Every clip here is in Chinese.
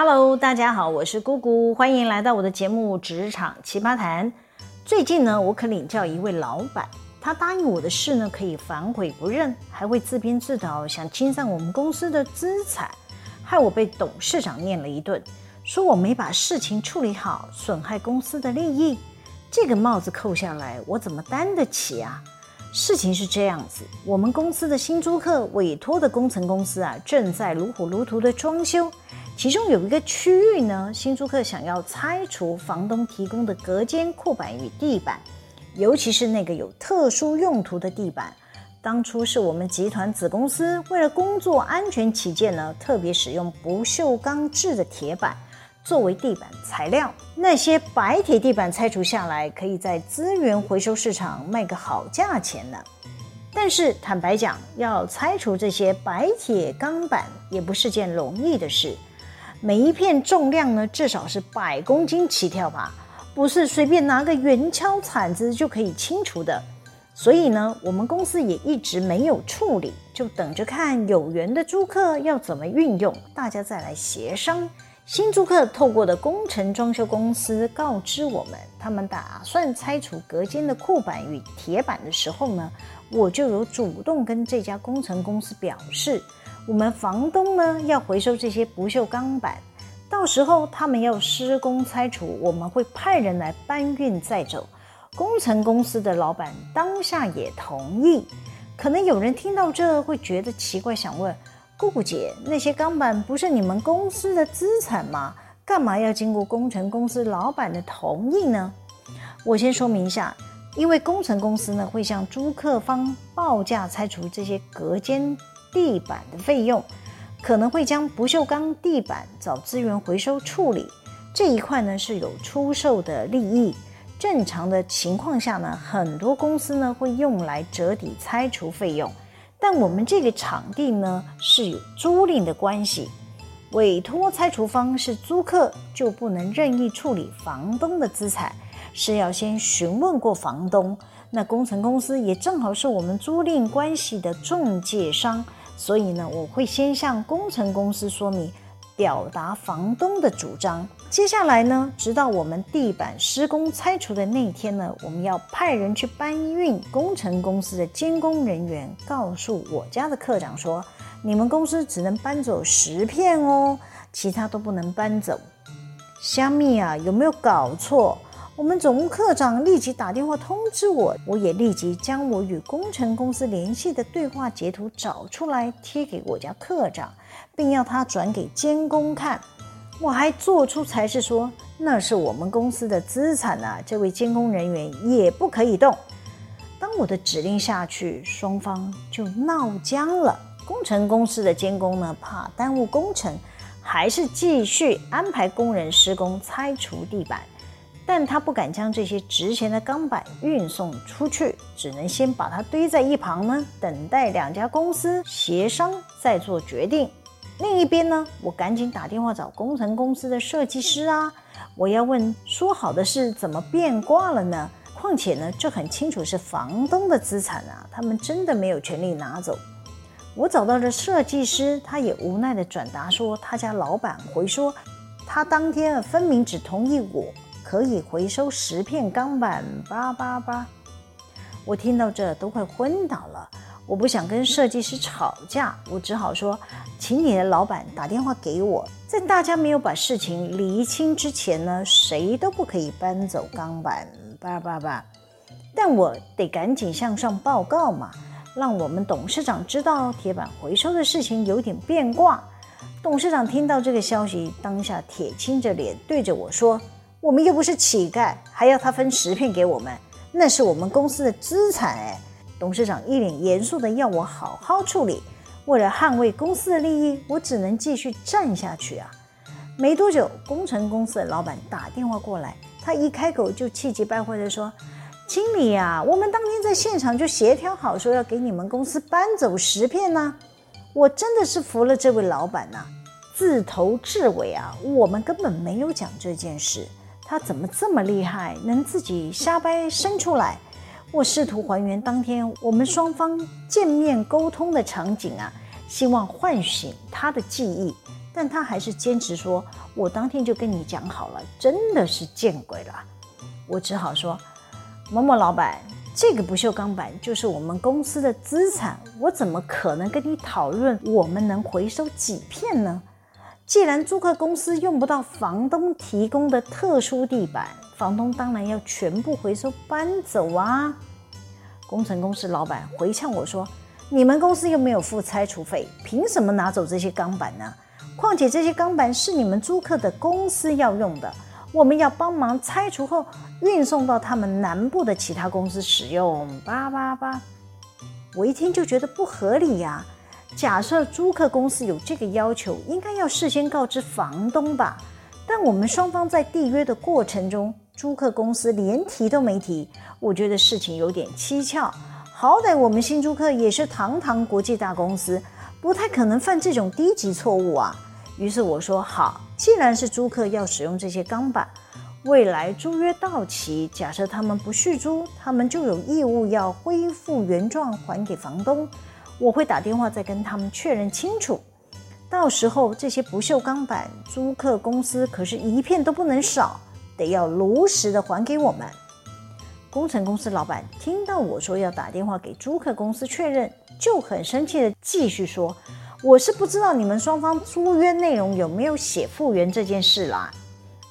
Hello，大家好，我是姑姑，欢迎来到我的节目《职场奇葩谈》。最近呢，我可领教一位老板，他答应我的事呢，可以反悔不认，还会自编自导，想清算我们公司的资产，害我被董事长念了一顿，说我没把事情处理好，损害公司的利益。这个帽子扣下来，我怎么担得起啊？事情是这样子，我们公司的新租客委托的工程公司啊，正在如火如荼的装修。其中有一个区域呢，新租客想要拆除房东提供的隔间库板与地板，尤其是那个有特殊用途的地板。当初是我们集团子公司为了工作安全起见呢，特别使用不锈钢制的铁板作为地板材料。那些白铁地板拆除下来，可以在资源回收市场卖个好价钱呢。但是坦白讲，要拆除这些白铁钢板也不是件容易的事。每一片重量呢，至少是百公斤起跳吧，不是随便拿个圆锹铲子就可以清除的。所以呢，我们公司也一直没有处理，就等着看有缘的租客要怎么运用，大家再来协商。新租客透过的工程装修公司告知我们，他们打算拆除隔间的库板与铁板的时候呢，我就有主动跟这家工程公司表示。我们房东呢，要回收这些不锈钢板，到时候他们要施工拆除，我们会派人来搬运再走。工程公司的老板当下也同意。可能有人听到这会觉得奇怪，想问姑姑姐，那些钢板不是你们公司的资产吗？干嘛要经过工程公司老板的同意呢？我先说明一下，因为工程公司呢会向租客方报价拆除这些隔间。地板的费用可能会将不锈钢地板找资源回收处理，这一块呢是有出售的利益。正常的情况下呢，很多公司呢会用来折抵拆除费用，但我们这个场地呢是有租赁的关系，委托拆除方是租客，就不能任意处理房东的资产，是要先询问过房东。那工程公司也正好是我们租赁关系的中介商。所以呢，我会先向工程公司说明，表达房东的主张。接下来呢，直到我们地板施工拆除的那天呢，我们要派人去搬运。工程公司的监工人员告诉我家的科长说：“你们公司只能搬走十片哦，其他都不能搬走。”虾米啊，有没有搞错？我们总务科长立即打电话通知我，我也立即将我与工程公司联系的对话截图找出来贴给我家科长，并要他转给监工看。我还做出才是说那是我们公司的资产啊，这位监工人员也不可以动。当我的指令下去，双方就闹僵了。工程公司的监工呢，怕耽误工程，还是继续安排工人施工拆除地板。但他不敢将这些值钱的钢板运送出去，只能先把它堆在一旁呢，等待两家公司协商再做决定。另一边呢，我赶紧打电话找工程公司的设计师啊，我要问说好的事怎么变卦了呢？况且呢，这很清楚是房东的资产啊，他们真的没有权利拿走。我找到了设计师，他也无奈地转达说，他家老板回说，他当天分明只同意我。可以回收十片钢板，八八八！我听到这都快昏倒了。我不想跟设计师吵架，我只好说，请你的老板打电话给我，在大家没有把事情厘清之前呢，谁都不可以搬走钢板，叭叭叭！但我得赶紧向上报告嘛，让我们董事长知道铁板回收的事情有点变卦。董事长听到这个消息，当下铁青着脸对着我说。我们又不是乞丐，还要他分十片给我们，那是我们公司的资产哎！董事长一脸严肃的要我好好处理。为了捍卫公司的利益，我只能继续站下去啊！没多久，工程公司的老板打电话过来，他一开口就气急败坏地说：“经理呀，我们当天在现场就协调好，说要给你们公司搬走十片呢。我真的是服了这位老板呐！自头至尾啊，我们根本没有讲这件事。”他怎么这么厉害，能自己瞎掰生出来？我试图还原当天我们双方见面沟通的场景啊，希望唤醒他的记忆。但他还是坚持说：“我当天就跟你讲好了，真的是见鬼了。”我只好说：“某某老板，这个不锈钢板就是我们公司的资产，我怎么可能跟你讨论我们能回收几片呢？既然租客公司用不到房东提供的特殊地板，房东当然要全部回收搬走啊。”工程公司老板回呛我说：“你们公司又没有付拆除费，凭什么拿走这些钢板呢？况且这些钢板是你们租客的公司要用的。”我们要帮忙拆除后运送到他们南部的其他公司使用。八八八，我一听就觉得不合理呀。假设租客公司有这个要求，应该要事先告知房东吧？但我们双方在缔约的过程中，租客公司连提都没提，我觉得事情有点蹊跷。好歹我们新租客也是堂堂国际大公司，不太可能犯这种低级错误啊。于是我说好。既然是租客要使用这些钢板，未来租约到期，假设他们不续租，他们就有义务要恢复原状还给房东。我会打电话再跟他们确认清楚。到时候这些不锈钢板，租客公司可是一片都不能少，得要如实的还给我们。工程公司老板听到我说要打电话给租客公司确认，就很生气的继续说。我是不知道你们双方租约内容有没有写复原这件事啦。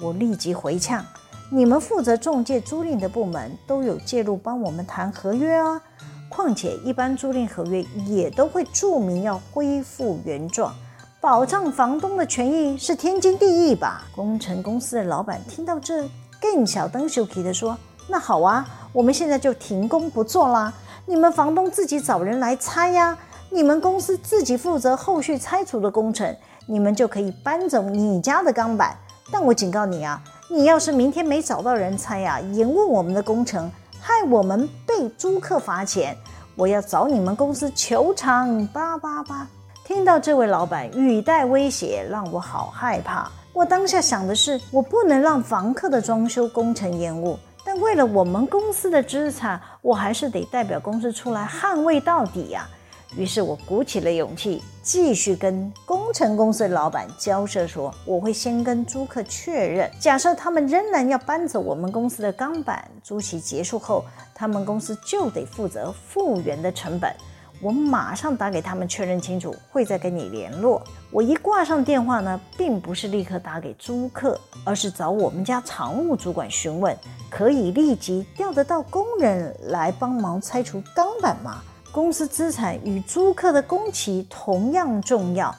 我立即回呛：你们负责中介租赁的部门都有介入帮我们谈合约啊。况且一般租赁合约也都会注明要恢复原状，保障房东的权益是天经地义吧？工程公司的老板听到这，更小灯秀气的说：那好啊，我们现在就停工不做啦，你们房东自己找人来拆呀。你们公司自己负责后续拆除的工程，你们就可以搬走你家的钢板。但我警告你啊，你要是明天没找到人拆呀，延误我们的工程，害我们被租客罚钱，我要找你们公司求偿。叭叭叭。听到这位老板语带威胁，让我好害怕。我当下想的是，我不能让房客的装修工程延误，但为了我们公司的资产，我还是得代表公司出来捍卫到底呀。于是我鼓起了勇气，继续跟工程公司的老板交涉说：“我会先跟租客确认，假设他们仍然要搬走我们公司的钢板，租期结束后，他们公司就得负责复原的成本。我马上打给他们确认清楚，会再跟你联络。”我一挂上电话呢，并不是立刻打给租客，而是找我们家常务主管询问，可以立即调得到工人来帮忙拆除钢板吗？公司资产与租客的工期同样重要，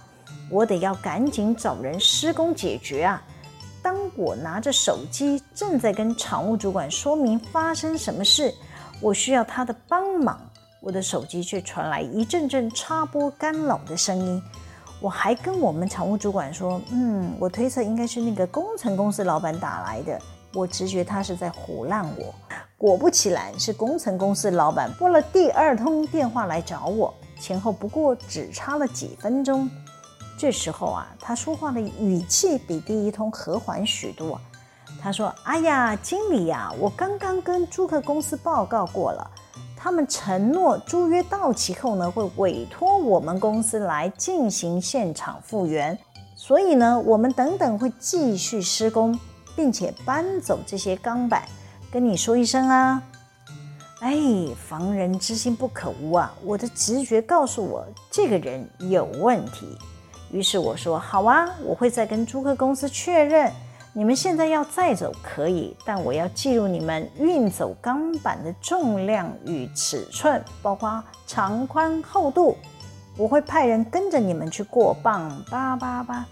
我得要赶紧找人施工解决啊！当我拿着手机正在跟厂务主管说明发生什么事，我需要他的帮忙，我的手机却传来一阵阵插播干扰的声音。我还跟我们常务主管说：“嗯，我推测应该是那个工程公司老板打来的，我直觉他是在唬烂我。”果不其然，是工程公司老板拨了第二通电话来找我，前后不过只差了几分钟。这时候啊，他说话的语气比第一通和缓许多。他说：“哎呀，经理呀，我刚刚跟租客公司报告过了，他们承诺租约到期后呢，会委托我们公司来进行现场复原，所以呢，我们等等会继续施工，并且搬走这些钢板。”跟你说一声啊，哎，防人之心不可无啊！我的直觉告诉我，这个人有问题。于是我说：“好啊，我会再跟租客公司确认。你们现在要再走可以，但我要记录你们运走钢板的重量与尺寸，包括长宽厚度。我会派人跟着你们去过磅。”八八八。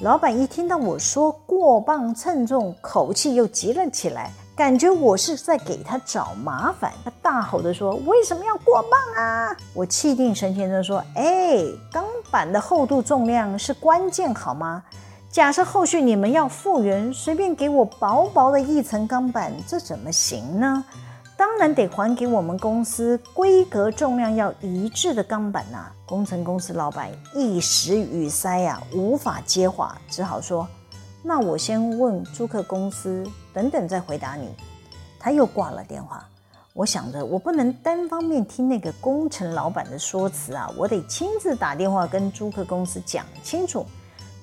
老板一听到我说过磅称重，口气又急了起来。感觉我是在给他找麻烦，他大吼地说：“为什么要过磅啊？”我气定神闲地说：“哎，钢板的厚度重量是关键，好吗？假设后续你们要复原，随便给我薄薄的一层钢板，这怎么行呢？当然得还给我们公司规格重量要一致的钢板呐。”工程公司老板一时语塞呀，无法接话，只好说。那我先问租客公司，等等再回答你。他又挂了电话。我想着，我不能单方面听那个工程老板的说辞啊，我得亲自打电话跟租客公司讲清楚。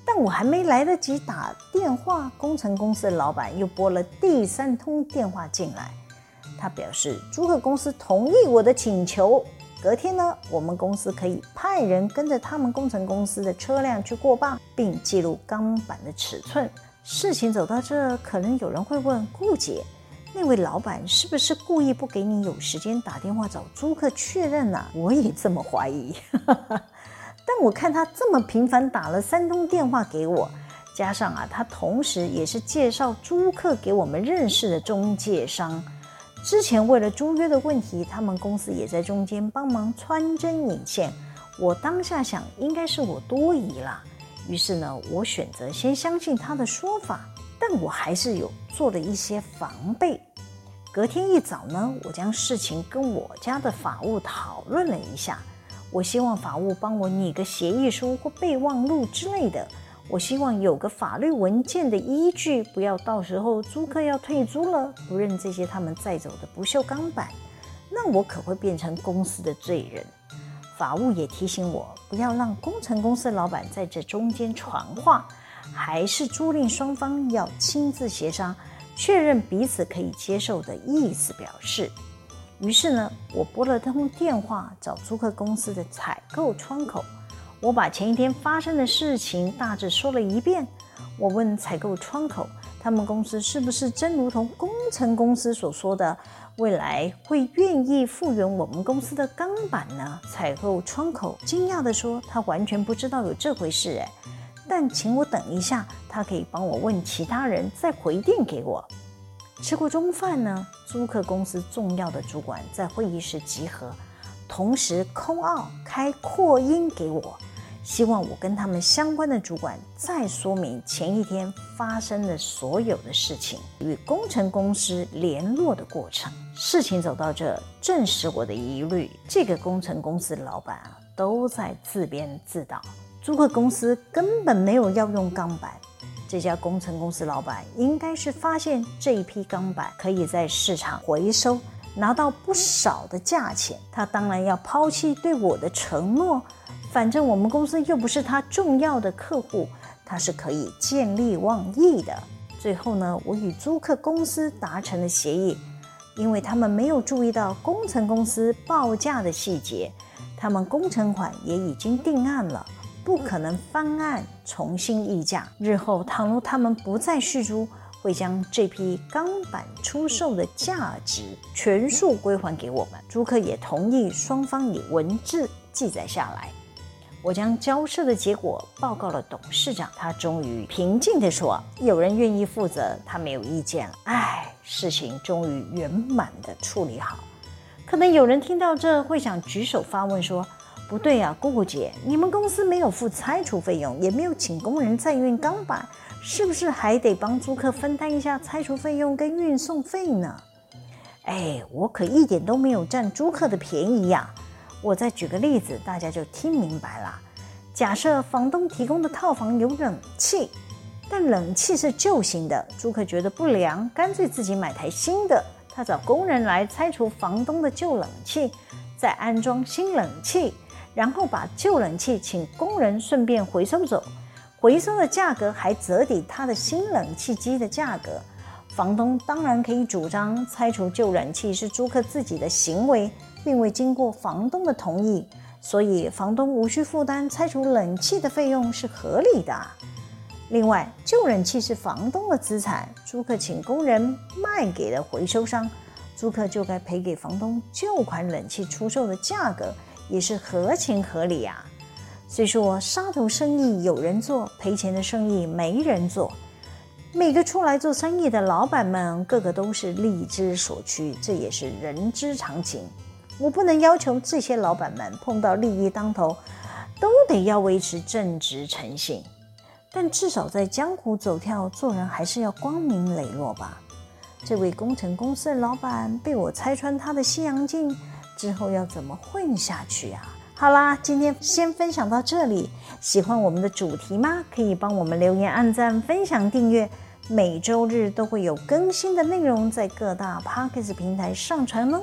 但我还没来得及打电话，工程公司的老板又拨了第三通电话进来。他表示，租客公司同意我的请求。隔天呢，我们公司可以派人跟着他们工程公司的车辆去过磅，并记录钢板的尺寸。事情走到这，可能有人会问顾姐，那位老板是不是故意不给你有时间打电话找租客确认呢？我也这么怀疑。但我看他这么频繁打了三通电话给我，加上啊，他同时也是介绍租客给我们认识的中介商。之前为了租约的问题，他们公司也在中间帮忙穿针引线。我当下想，应该是我多疑了，于是呢，我选择先相信他的说法。但我还是有做了一些防备。隔天一早呢，我将事情跟我家的法务讨论了一下。我希望法务帮我拟个协议书或备忘录之类的。我希望有个法律文件的依据，不要到时候租客要退租了，不认这些他们载走的不锈钢板，那我可会变成公司的罪人。法务也提醒我，不要让工程公司老板在这中间传话，还是租赁双方要亲自协商，确认彼此可以接受的意思表示。于是呢，我拨了通电话找租客公司的采购窗口，我把前一天发生的事情大致说了一遍。我问采购窗口，他们公司是不是真如同工程公司所说的，未来会愿意复原我们公司的钢板呢？采购窗口惊讶地说，他完全不知道有这回事，哎，但请我等一下，他可以帮我问其他人再回电给我。吃过中饭呢，租客公司重要的主管在会议室集合，同时空奥开扩音给我，希望我跟他们相关的主管再说明前一天发生的所有的事情与工程公司联络的过程。事情走到这，证实我的疑虑，这个工程公司的老板啊，都在自编自导，租客公司根本没有要用钢板。这家工程公司老板应该是发现这一批钢板可以在市场回收，拿到不少的价钱。他当然要抛弃对我的承诺，反正我们公司又不是他重要的客户，他是可以见利忘义的。最后呢，我与租客公司达成了协议，因为他们没有注意到工程公司报价的细节，他们工程款也已经定案了。不可能翻案重新议价。日后倘若他们不再续租，会将这批钢板出售的价值全数归还给我们。租客也同意，双方以文字记载下来。我将交涉的结果报告了董事长，他终于平静地说：“有人愿意负责，他没有意见了。”哎，事情终于圆满地处理好。可能有人听到这会想举手发问说。不对呀，姑姑姐，你们公司没有付拆除费用，也没有请工人再运钢板，是不是还得帮租客分担一下拆除费用跟运送费呢？哎，我可一点都没有占租客的便宜呀！我再举个例子，大家就听明白了。假设房东提供的套房有冷气，但冷气是旧型的，租客觉得不良，干脆自己买台新的。他找工人来拆除房东的旧冷气，再安装新冷气。然后把旧冷气请工人顺便回收走，回收的价格还折抵他的新冷气机的价格。房东当然可以主张拆除旧冷气是租客自己的行为，并未经过房东的同意，所以房东无需负担拆除冷气的费用是合理的。另外，旧冷气是房东的资产，租客请工人卖给了回收商，租客就该赔给房东旧款冷气出售的价格。也是合情合理啊。虽说杀头生意有人做，赔钱的生意没人做。每个出来做生意的老板们，个个都是利之所趋，这也是人之常情。我不能要求这些老板们碰到利益当头，都得要维持正直诚信。但至少在江湖走跳，做人还是要光明磊落吧。这位工程公司的老板被我拆穿他的西洋镜。之后要怎么混下去啊？好啦，今天先分享到这里。喜欢我们的主题吗？可以帮我们留言、按赞、分享、订阅。每周日都会有更新的内容在各大 Podcast 平台上传哦，